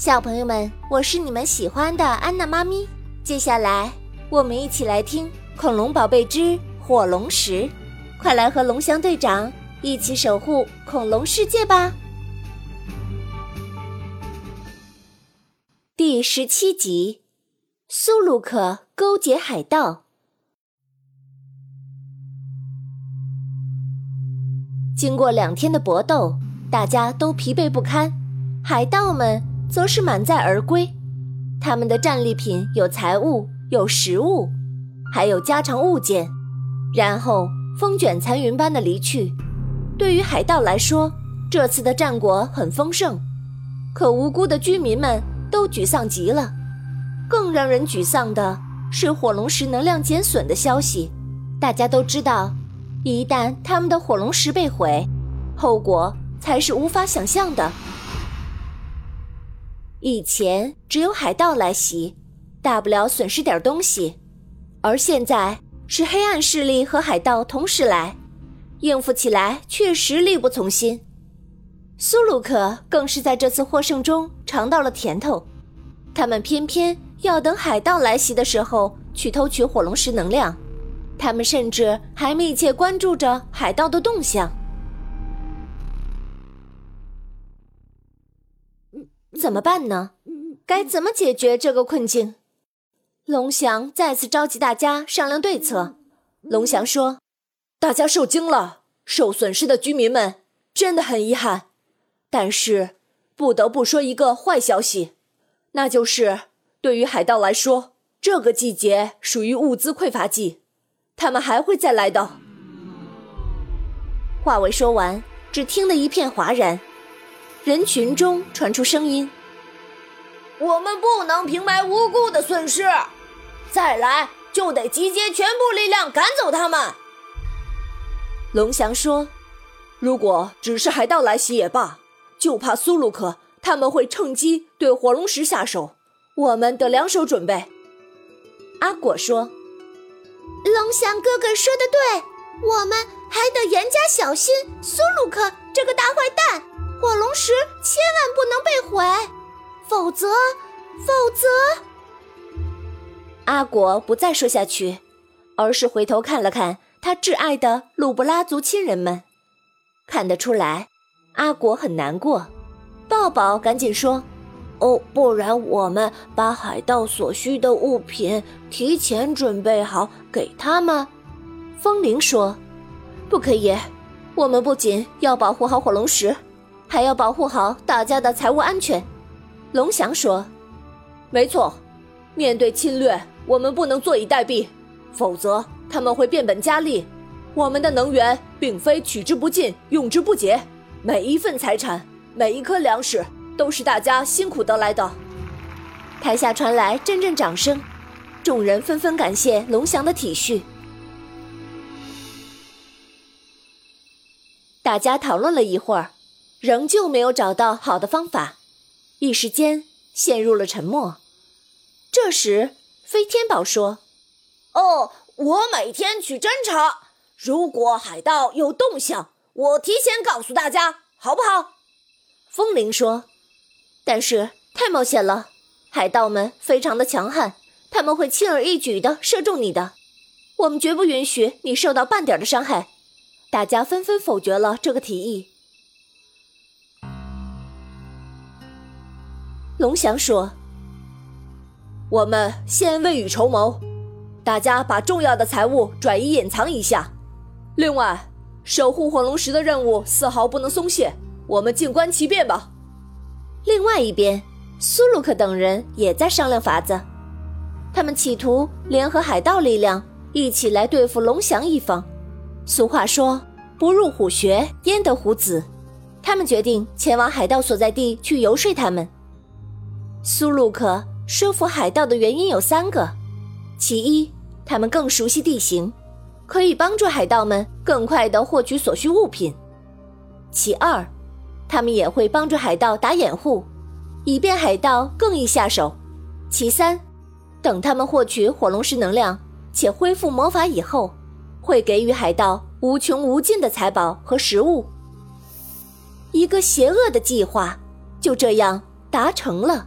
小朋友们，我是你们喜欢的安娜妈咪。接下来，我们一起来听《恐龙宝贝之火龙石》，快来和龙翔队长一起守护恐龙世界吧！第十七集：苏鲁克勾结海盗。经过两天的搏斗，大家都疲惫不堪，海盗们则是满载而归。他们的战利品有财物，有食物，还有家常物件，然后风卷残云般的离去。对于海盗来说，这次的战果很丰盛，可无辜的居民们都沮丧极了。更让人沮丧的是火龙石能量减损的消息。大家都知道，一旦他们的火龙石被毁，后果才是无法想象的。以前只有海盗来袭，大不了损失点东西，而现在是黑暗势力和海盗同时来，应付起来确实力不从心。苏鲁克更是在这次获胜中尝到了甜头，他们偏偏要等海盗来袭的时候去偷取火龙石能量，他们甚至还密切关注着海盗的动向。怎么办呢？该怎么解决这个困境？龙翔再次召集大家商量对策。龙翔说：“大家受惊了，受损失的居民们真的很遗憾。但是不得不说一个坏消息，那就是对于海盗来说，这个季节属于物资匮乏季，他们还会再来的。”话未说完，只听得一片哗然。人群中传出声音：“我们不能平白无故的损失，再来就得集结全部力量赶走他们。”龙翔说：“如果只是海盗来袭也罢，就怕苏鲁克他们会趁机对火龙石下手，我们得两手准备。”阿果说：“龙翔哥哥说的对，我们还得严加小心苏鲁克这个大坏蛋。”火龙石千万不能被毁，否则，否则……阿果不再说下去，而是回头看了看他挚爱的鲁布拉族亲人们，看得出来，阿果很难过。抱抱赶紧说：“哦，不然我们把海盗所需的物品提前准备好给他们。”风铃说：“不可以，我们不仅要保护好火龙石。”还要保护好大家的财务安全，龙翔说：“没错，面对侵略，我们不能坐以待毙，否则他们会变本加厉。我们的能源并非取之不尽、用之不竭，每一份财产、每一颗粮食都是大家辛苦得来的。”台下传来阵阵掌声，众人纷纷感谢龙翔的体恤。大家讨论了一会儿。仍旧没有找到好的方法，一时间陷入了沉默。这时，飞天宝说：“哦，我每天去侦查，如果海盗有动向，我提前告诉大家，好不好？”风铃说：“但是太冒险了，海盗们非常的强悍，他们会轻而易举的射中你的，我们绝不允许你受到半点的伤害。”大家纷纷否决了这个提议。龙翔说：“我们先未雨绸缪，大家把重要的财物转移隐藏一下。另外，守护火龙石的任务丝毫不能松懈，我们静观其变吧。”另外一边，苏鲁克等人也在商量法子，他们企图联合海盗力量一起来对付龙翔一方。俗话说：“不入虎穴，焉得虎子。”他们决定前往海盗所在地去游说他们。苏鲁克说服海盗的原因有三个：其一，他们更熟悉地形，可以帮助海盗们更快地获取所需物品；其二，他们也会帮助海盗打掩护，以便海盗更易下手；其三，等他们获取火龙石能量且恢复魔法以后，会给予海盗无穷无尽的财宝和食物。一个邪恶的计划就这样达成了。